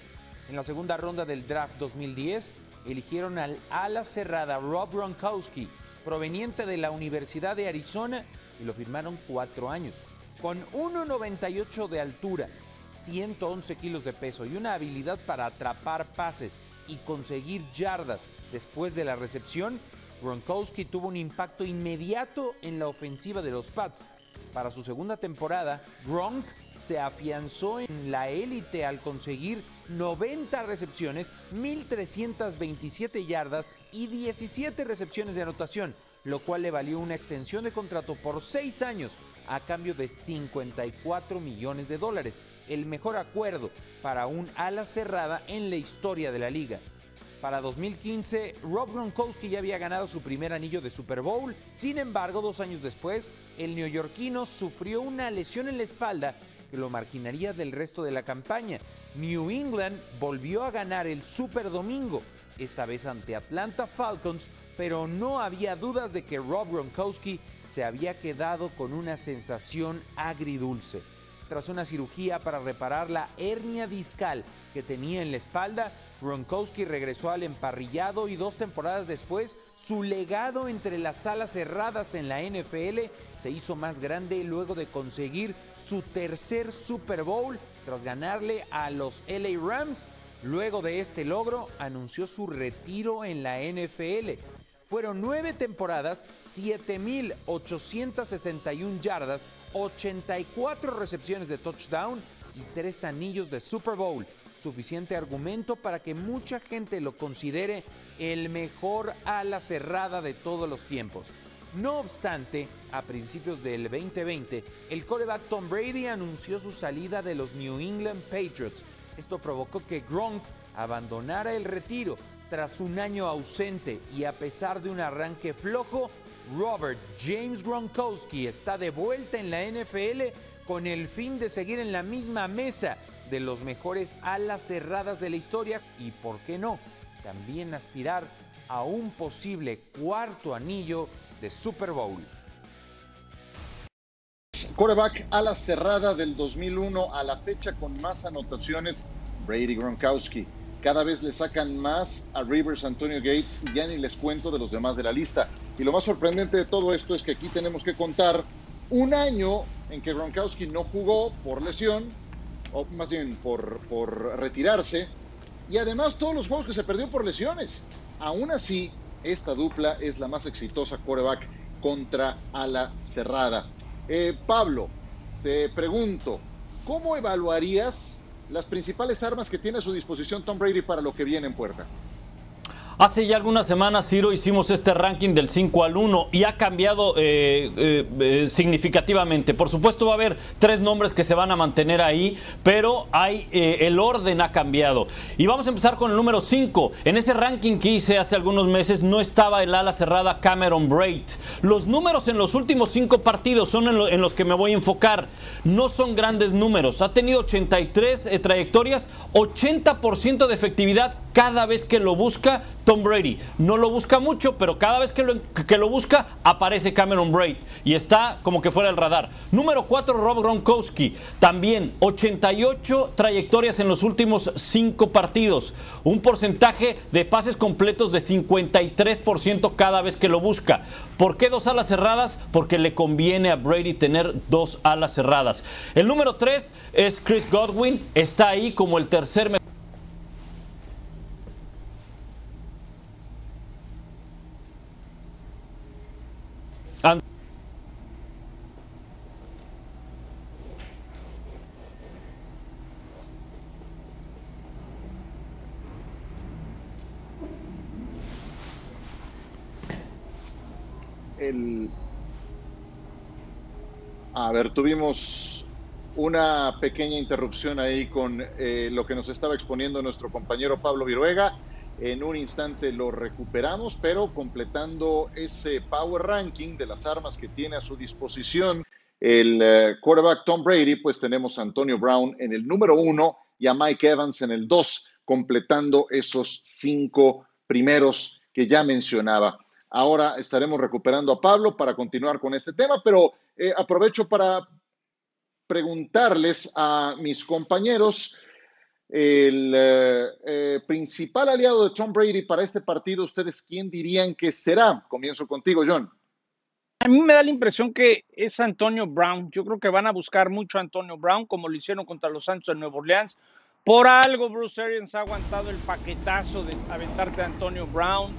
En la segunda ronda del draft 2010, eligieron al ala cerrada Rob Gronkowski, proveniente de la Universidad de Arizona, y lo firmaron cuatro años. Con 1,98 de altura, 111 kilos de peso y una habilidad para atrapar pases y conseguir yardas después de la recepción, Gronkowski tuvo un impacto inmediato en la ofensiva de los Pats. Para su segunda temporada, Gronk se afianzó en la élite al conseguir 90 recepciones, 1.327 yardas y 17 recepciones de anotación, lo cual le valió una extensión de contrato por 6 años a cambio de 54 millones de dólares, el mejor acuerdo para un ala cerrada en la historia de la liga. Para 2015, Rob Gronkowski ya había ganado su primer anillo de Super Bowl. Sin embargo, dos años después, el neoyorquino sufrió una lesión en la espalda que lo marginaría del resto de la campaña. New England volvió a ganar el Super Domingo, esta vez ante Atlanta Falcons, pero no había dudas de que Rob Gronkowski se había quedado con una sensación agridulce. Tras una cirugía para reparar la hernia discal que tenía en la espalda, Gronkowski regresó al emparrillado y dos temporadas después, su legado entre las alas cerradas en la NFL se hizo más grande luego de conseguir su tercer Super Bowl tras ganarle a los LA Rams. Luego de este logro, anunció su retiro en la NFL. Fueron nueve temporadas, 7.861 yardas, 84 recepciones de touchdown y tres anillos de Super Bowl. Suficiente argumento para que mucha gente lo considere el mejor ala cerrada de todos los tiempos. No obstante, a principios del 2020, el coreback Tom Brady anunció su salida de los New England Patriots. Esto provocó que Gronk abandonara el retiro tras un año ausente y a pesar de un arranque flojo, Robert James Gronkowski está de vuelta en la NFL con el fin de seguir en la misma mesa de los mejores alas cerradas de la historia y, por qué no, también aspirar a un posible cuarto anillo de Super Bowl. Quarterback a la cerrada del 2001 a la fecha con más anotaciones, Brady Gronkowski. Cada vez le sacan más a Rivers Antonio Gates y ya ni les cuento de los demás de la lista. Y lo más sorprendente de todo esto es que aquí tenemos que contar un año en que Gronkowski no jugó por lesión, o más bien por, por retirarse, y además todos los juegos que se perdió por lesiones. Aún así, esta dupla es la más exitosa quarterback contra ala cerrada. Eh, Pablo, te pregunto, ¿cómo evaluarías las principales armas que tiene a su disposición Tom Brady para lo que viene en puerta? Hace ya algunas semanas, Ciro, hicimos este ranking del 5 al 1 y ha cambiado eh, eh, eh, significativamente. Por supuesto, va a haber tres nombres que se van a mantener ahí, pero hay, el orden ha cambiado. Y vamos a empezar con el número 5. En ese ranking que hice hace algunos meses no estaba el ala cerrada Cameron Braid. Los números en los últimos cinco partidos son en, lo, en los que me voy a enfocar. No son grandes números. Ha tenido 83 trayectorias, 80% de efectividad cada vez que lo busca Tom Brady. No lo busca mucho, pero cada vez que lo, que lo busca aparece Cameron Braid y está como que fuera del radar. Número 4, Rob Gronkowski. También 88 trayectorias en los últimos 5 partidos. Un porcentaje de pases completos de 53% cada vez que lo busca. ¿Por qué dos alas cerradas? Porque le conviene a Brady tener dos alas cerradas. El número 3 es Chris Godwin. Está ahí como el tercer mejor. El... A ver, tuvimos una pequeña interrupción ahí con eh, lo que nos estaba exponiendo nuestro compañero Pablo Viruega. En un instante lo recuperamos, pero completando ese power ranking de las armas que tiene a su disposición el eh, quarterback Tom Brady, pues tenemos a Antonio Brown en el número uno y a Mike Evans en el dos, completando esos cinco primeros que ya mencionaba. Ahora estaremos recuperando a Pablo para continuar con este tema, pero eh, aprovecho para preguntarles a mis compañeros, el eh, eh, principal aliado de Tom Brady para este partido, ¿ustedes quién dirían que será? Comienzo contigo, John. A mí me da la impresión que es Antonio Brown. Yo creo que van a buscar mucho a Antonio Brown, como lo hicieron contra los Santos de Nueva Orleans. Por algo, Bruce Arians ha aguantado el paquetazo de aventarte a Antonio Brown.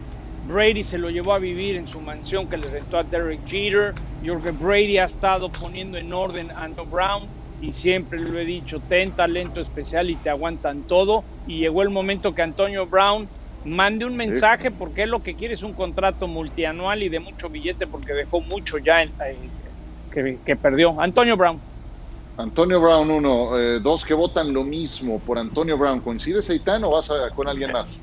Brady se lo llevó a vivir en su mansión que le rentó a Derek Jeter. Que Brady ha estado poniendo en orden a Antonio Brown y siempre lo he dicho, ten talento especial y te aguantan todo. Y llegó el momento que Antonio Brown mande un mensaje porque él lo que quiere es un contrato multianual y de mucho billete porque dejó mucho ya en, eh, que, que, perdió. Antonio Brown. Antonio Brown, uno. Eh, dos que votan lo mismo por Antonio Brown. ¿Coincides, Eitan, o vas a, con alguien más?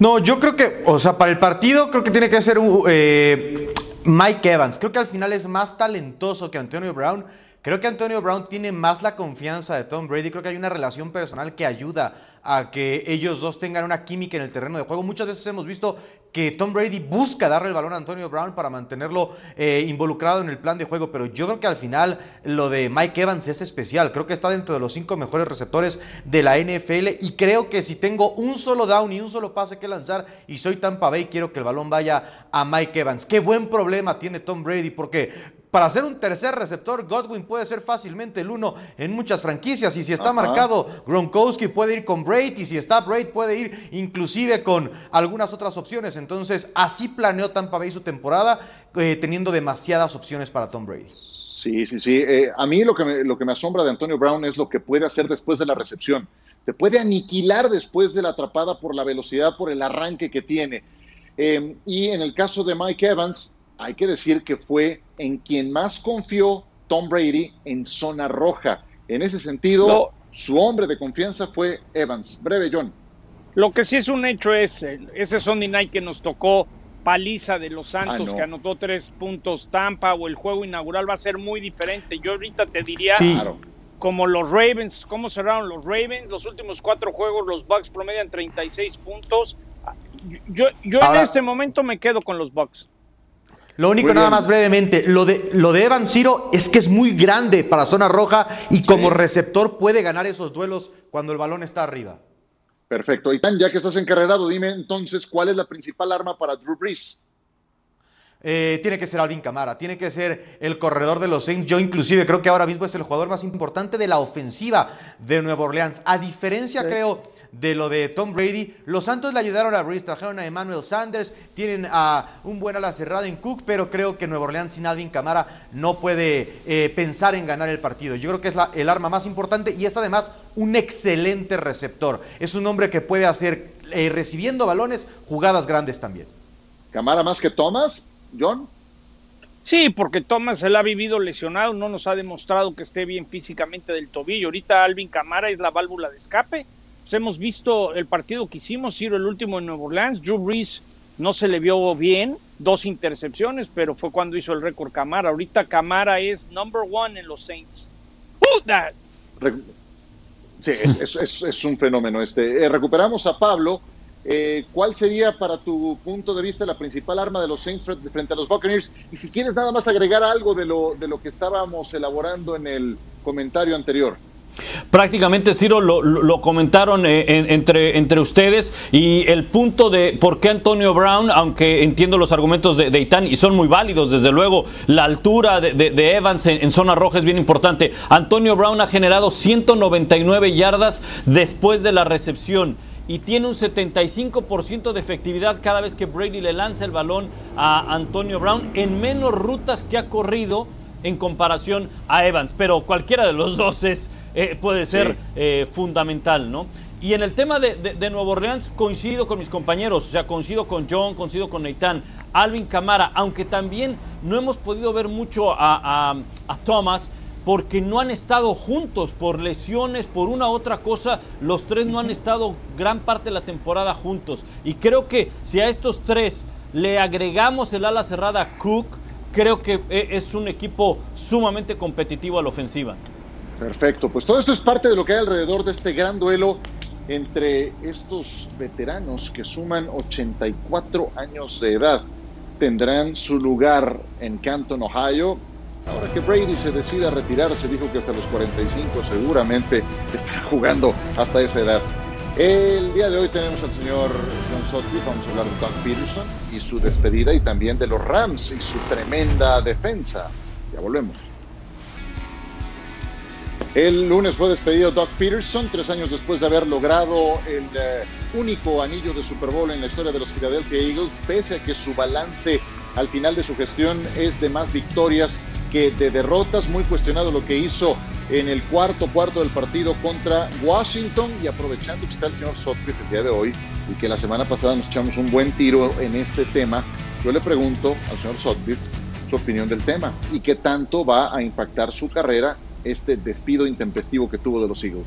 No, yo creo que, o sea, para el partido creo que tiene que ser eh, Mike Evans. Creo que al final es más talentoso que Antonio Brown. Creo que Antonio Brown tiene más la confianza de Tom Brady. Creo que hay una relación personal que ayuda a que ellos dos tengan una química en el terreno de juego. Muchas veces hemos visto que Tom Brady busca darle el balón a Antonio Brown para mantenerlo eh, involucrado en el plan de juego, pero yo creo que al final lo de Mike Evans es especial. Creo que está dentro de los cinco mejores receptores de la NFL y creo que si tengo un solo down y un solo pase que lanzar y soy Tampa Bay, quiero que el balón vaya a Mike Evans. Qué buen problema tiene Tom Brady porque para ser un tercer receptor, Godwin puede ser fácilmente el uno en muchas franquicias. Y si está Ajá. marcado Gronkowski, puede ir con Braid. Y si está Braid, puede ir inclusive con algunas otras opciones. Entonces, así planeó Tampa Bay su temporada, eh, teniendo demasiadas opciones para Tom Brady. Sí, sí, sí. Eh, a mí lo que, me, lo que me asombra de Antonio Brown es lo que puede hacer después de la recepción. Te puede aniquilar después de la atrapada por la velocidad, por el arranque que tiene. Eh, y en el caso de Mike Evans, hay que decir que fue en quien más confió Tom Brady en zona roja. En ese sentido, No. su hombre de confianza fue Evans. Breve, John. Lo que sí es un hecho es eh, ese Sunday night que nos tocó paliza de los Santos Ah, no. que anotó tres puntos Tampa o el juego inaugural va a ser muy diferente. Yo ahorita te diría Sí. Como los Ravens, cómo cerraron los Ravens, los últimos cuatro juegos los Bucks promedian 36 puntos. Yo, yo en este momento me quedo con los Bucks. Lo único Muy nada bien. más brevemente, lo de, lo de Evan Ciro es que es muy grande para zona roja y como Sí. receptor puede ganar esos duelos cuando el balón está arriba. Perfecto. Y tan, ya que estás encarrerado, dime entonces cuál es la principal arma para Drew Brees. Eh, tiene que ser Alvin Camara, tiene que ser el corredor de los Saints. Yo inclusive creo que ahora mismo es el jugador más importante de la ofensiva de Nueva Orleans. A diferencia, Sí. creo, de lo de Tom Brady, los Santos le ayudaron a Brees, trajeron a Emmanuel Sanders, tienen a un buen ala cerrada en Cook, pero creo que Nueva Orleans sin Alvin Camara no puede eh, pensar en ganar el partido. Yo creo que es la- el arma más importante y es además un excelente receptor. Es un hombre que puede hacer, eh, recibiendo balones, jugadas grandes también. Camara más que Thomas, John. Sí, porque Thomas se la ha vivido lesionado, no nos ha demostrado que esté bien físicamente del tobillo. Ahorita Alvin Camara es la válvula de escape. Pues hemos visto el partido que hicimos, Ciro el último en Nueva Orleans. Drew Brees no se le vio bien, dos intercepciones, pero fue cuando hizo el récord Camara. Ahorita Camara es number one en los Saints. That. Re- Sí, es, es- es- es un fenómeno este. Eh, recuperamos a Pablo. Eh, ¿Cuál sería, para tu punto de vista, la principal arma de los Saints frente, a los Buccaneers? Y si quieres nada más agregar algo de lo, de lo que estábamos elaborando en el comentario anterior. Prácticamente, Ciro, lo, lo- lo comentaron eh, en- entre, entre ustedes y el punto de por qué Antonio Brown, aunque entiendo los argumentos de, de Itán y son muy válidos, desde luego, la altura de, de- de Evans en, en zona roja es bien importante. Antonio Brown ha generado 199 yardas después de la recepción y tiene un 75% de efectividad cada vez que Brady le lanza el balón a Antonio Brown en menos rutas que ha corrido en comparación a Evans, pero cualquiera de los dos es, eh, puede ser Sí. eh, fundamental, ¿no? Y en el tema de, de, de Nueva Orleans coincido con mis compañeros, o sea, coincido con John, coincido con Neitán, Alvin Camara, aunque también no hemos podido ver mucho a, a- a Thomas porque no han estado juntos por lesiones, por una u otra cosa, los tres no han estado gran parte de la temporada juntos. Y creo que si a estos tres le agregamos el ala cerrada Cook, creo que eh, es un equipo sumamente competitivo a la ofensiva. Perfecto, pues todo esto es parte de lo que hay alrededor de este gran duelo entre estos veteranos que suman 84 años de edad. Tendrán su lugar en Canton, Ohio. Ahora que Brady se decida retirarse, dijo que hasta los 45 seguramente estará jugando hasta esa edad. El día de hoy tenemos al señor John Sutcliffe, vamos a hablar de Doug Peterson y su despedida y también de los Rams y su tremenda defensa. Ya volvemos. El lunes fue despedido Doug Peterson, tres años después de haber logrado el eh, único anillo de Super Bowl en la historia de los Philadelphia Eagles, pese a que su balance al final de su gestión es de más victorias que de derrotas. Muy cuestionado lo que hizo en el cuarto cuarto del partido contra Washington y aprovechando que está el señor Sutcliffe el día de hoy y que la semana pasada nos echamos un buen tiro en este tema, yo le pregunto al señor Sutcliffe su opinión del tema y qué tanto va a impactar su carrera este despido intempestivo que tuvo de los Eagles.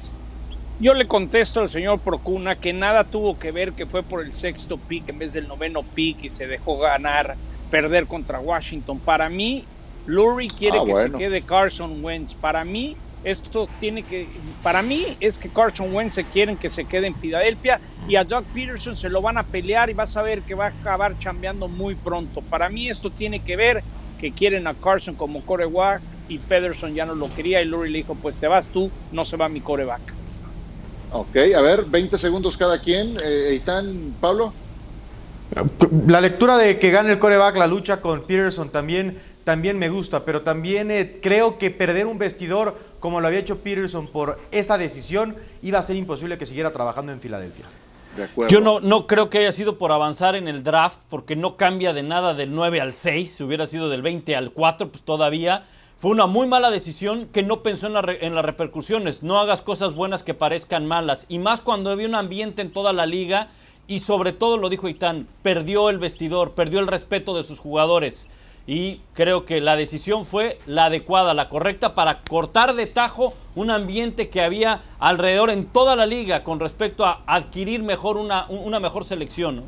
Yo le contesto al señor Procuna que nada tuvo que ver, que fue por el sexto pick en vez del noveno pick y se dejó ganar, perder contra Washington. Para mí, Lurie quiere Ah, que bueno. se quede Carson Wentz. Para mí, esto tiene que. Para mí, es que Carson Wentz se quieren que se quede en Filadelfia y a Doug Peterson se lo van a pelear y vas a ver que va a acabar chambeando muy pronto. Para mí, esto tiene que ver que quieren a Carson como coreback y Pederson ya no lo quería y Lurie le dijo: Pues te vas tú, no se va mi coreback. Ok, a ver, 20 segundos cada quien. Eh, Eitan, Pablo. La lectura de que gane el coreback, la lucha con Peterson también, también me gusta, pero también eh, creo que perder un vestidor como lo había hecho Peterson por esa decisión iba a ser imposible que siguiera trabajando en Filadelfia. De. Yo no, no creo que haya sido por avanzar en el draft, porque no cambia de nada del 9 al 6. Si hubiera sido del 20 al 4, pues todavía. Fue una muy mala decisión que no pensó en, la re- en las repercusiones. No hagas cosas buenas que parezcan malas. Y más cuando había un ambiente en toda la liga. Y sobre todo, lo dijo Itán, perdió el vestidor, perdió el respeto de sus jugadores. Y creo que la decisión fue la adecuada, la correcta, para cortar de tajo un ambiente que había alrededor en toda la liga con respecto a adquirir mejor una, una mejor selección. ¿no?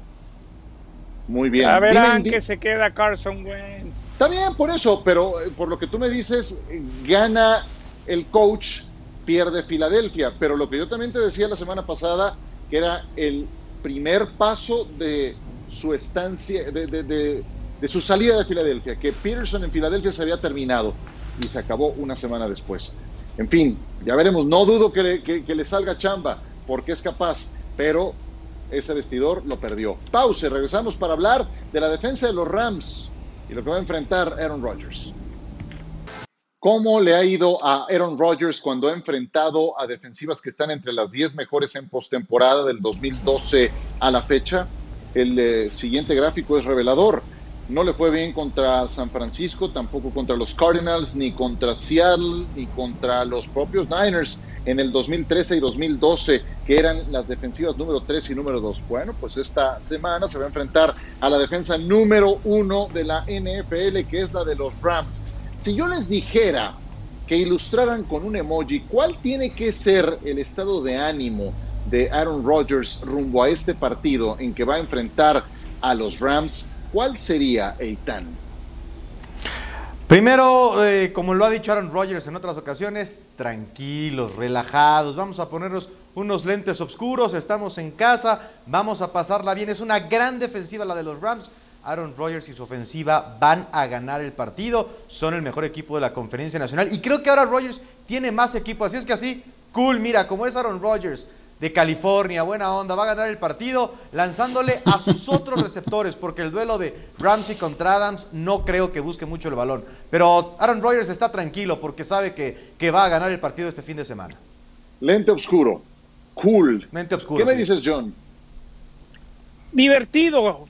Muy bien. A verán que se queda Carson Wentz. Está bien por eso, pero eh, por lo que tú me dices, eh, gana el coach, pierde Filadelfia. Pero lo que yo también te decía la semana pasada, que era el primer paso de su estancia, de, de- de- su salida de Filadelfia, que Peterson en Filadelfia se había terminado y se acabó una semana después. En fin, ya veremos. No dudo que le, que- que le salga chamba, porque es capaz, pero ese vestidor lo perdió. Pause, regresamos para hablar de la defensa de los Rams y lo que va a enfrentar Aaron Rodgers. ¿Cómo le ha ido a Aaron Rodgers cuando ha enfrentado a defensivas que están entre las 10 mejores en postemporada del 2012 a la fecha? El eh, siguiente gráfico es revelador. No le fue bien contra San Francisco, tampoco contra los Cardinals, ni contra Seattle, ni contra los propios Niners en el 2013 y 2012, que eran las defensivas número 3 y número 2. Bueno, pues esta semana se va a enfrentar a la defensa número 1 de la NFL, que es la de los Rams. Si yo les dijera que ilustraran con un emoji cuál tiene que ser el estado de ánimo de Aaron Rodgers rumbo a este partido en que va a enfrentar a los Rams, ¿cuál sería Eitan? Primero, eh, como lo ha dicho Aaron Rodgers en otras ocasiones, tranquilos, relajados, vamos a ponernos unos lentes oscuros, estamos en casa, vamos a pasarla bien. Es una gran defensiva la de los Rams. Aaron Rodgers y su ofensiva van a ganar el partido, son el mejor equipo de la conferencia nacional y creo que ahora Rodgers tiene más equipo, así es que así, cool, mira, como es Aaron Rodgers de California, buena onda, va a ganar el partido lanzándole a sus otros receptores, porque el duelo de Ramsey contra Adams no creo que busque mucho el balón. Pero Aaron Rodgers está tranquilo porque sabe que, que va a ganar el partido este fin de semana. Lente oscuro, cool. Mente oscura. ¿Qué me dices, John? divertido.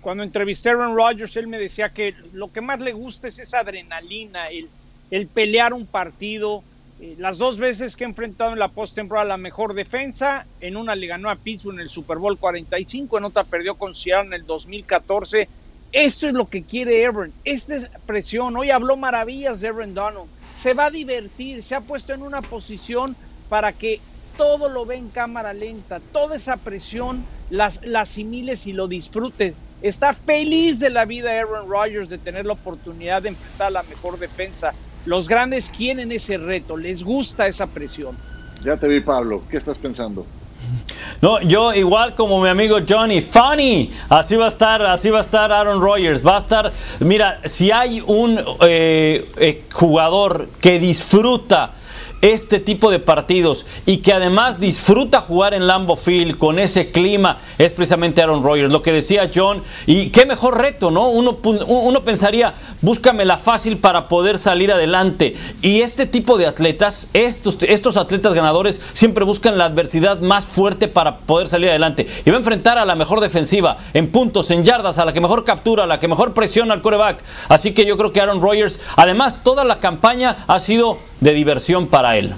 Cuando entrevisté a Aaron Rodgers, él me decía que lo que más le gusta es esa adrenalina, el, el pelear un partido. Eh, Las dos veces que he enfrentado en la postemporada la mejor defensa, en una le ganó a Pittsburgh en el Super Bowl 45, en otra perdió con Seattle en el 2014. Esto es lo que quiere Aaron, esta es presión. Hoy habló maravillas de Aaron Donald. Se va a divertir, se ha puesto en una posición para que todo lo ve en cámara lenta, toda esa presión las, la asimiles y lo disfrutes. Está feliz de la vida Aaron Rodgers de tener la oportunidad de enfrentar a la mejor defensa. Los grandes quieren ese reto, les gusta esa presión. Ya te vi, Pablo. ¿Qué estás pensando? No, yo igual como mi amigo Johnny, funny, así va a estar, así va a estar Aaron Rodgers, va a estar, mira, si hay un eh, eh, jugador que disfruta este tipo de partidos y que además disfruta jugar en Lambeau Field con ese clima es precisamente Aaron Rodgers. Lo que decía John, y qué mejor reto, ¿no? Uno, uno pensaría, búscame la fácil para poder salir adelante. Y este tipo de atletas, estos, estos atletas ganadores, siempre buscan la adversidad más fuerte para poder salir adelante. Y va a enfrentar a la mejor defensiva en puntos, en yardas, a la que mejor captura, a la que mejor presiona al coreback. Así que yo creo que Aaron Rodgers, además, toda la campaña ha sido de diversión para él.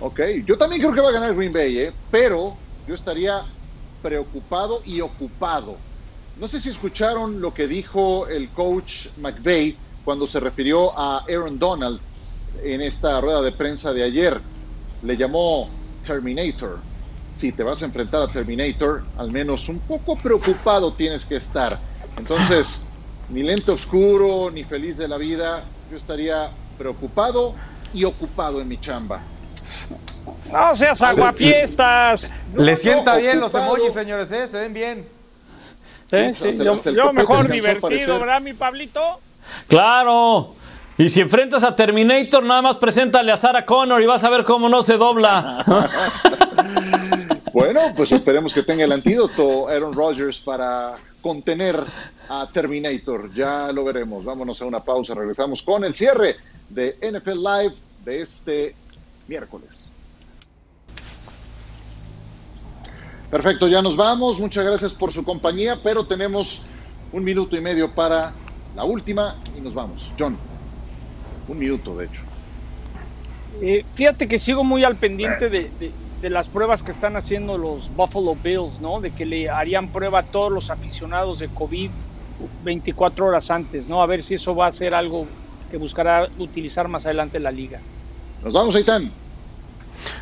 Ok, yo también creo que va a ganar Green Bay, ¿eh? pero yo estaría preocupado y ocupado. No sé si escucharon lo que dijo el coach McVay cuando se refirió a Aaron Donald en esta rueda de prensa de ayer. Le llamó Terminator. Si te vas a enfrentar a Terminator, al menos un poco preocupado tienes que estar. Entonces, ni lente oscuro, ni feliz de la vida, yo estaría preocupado y ocupado en mi chamba. No seas aguafiestas. Le No, sienta no, bien los emojis, señores, ¿eh? Se ven bien. Sí, Sí, yo, yo mejor divertido. ¿verdad, mi Pablito? Claro. Y si enfrentas a Terminator, nada más preséntale a Sarah Connor y vas a ver cómo no se dobla. Bueno, pues esperemos que tenga el antídoto Aaron Rodgers para contener a Terminator. Ya lo veremos. Vámonos a una pausa. Regresamos con el cierre de NFL Live de este miércoles. Perfecto, ya nos vamos. Muchas gracias por su compañía, pero tenemos un minuto y medio para la última y nos vamos. John, un minuto de hecho. Eh, fíjate que sigo muy al pendiente de, de- de las pruebas que están haciendo los Buffalo Bills, ¿no? De que le harían prueba a todos los aficionados de COVID 24 horas antes, ¿no? A ver si eso va a ser algo que buscará utilizar más adelante la liga. Nos vamos, Aitán.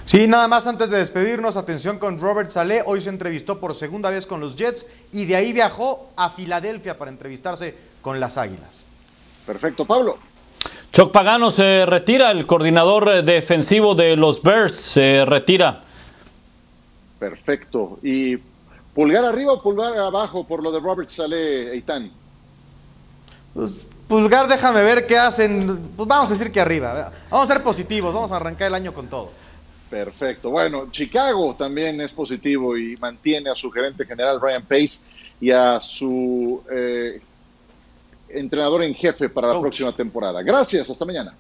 Sí, nada más antes de despedirnos, atención con Robert Saleh. Hoy se entrevistó por segunda vez con los Jets y de ahí viajó a Filadelfia para entrevistarse con las Águilas. Perfecto, Pablo. Choc Pagano se retira, el coordinador eh, defensivo de los Bears se retira. Perfecto. ¿Y pulgar arriba o pulgar abajo por lo de Robert Saleh, Aitán? Pues, Pulgar, déjame ver qué hacen. Pues vamos a decir que arriba. Vamos a ser positivos, vamos a arrancar el año con todo. Perfecto. Bueno, Chicago también es positivo y mantiene a su gerente general Ryan Pace y a su eh, entrenador en jefe para la próxima temporada. Gracias, hasta mañana.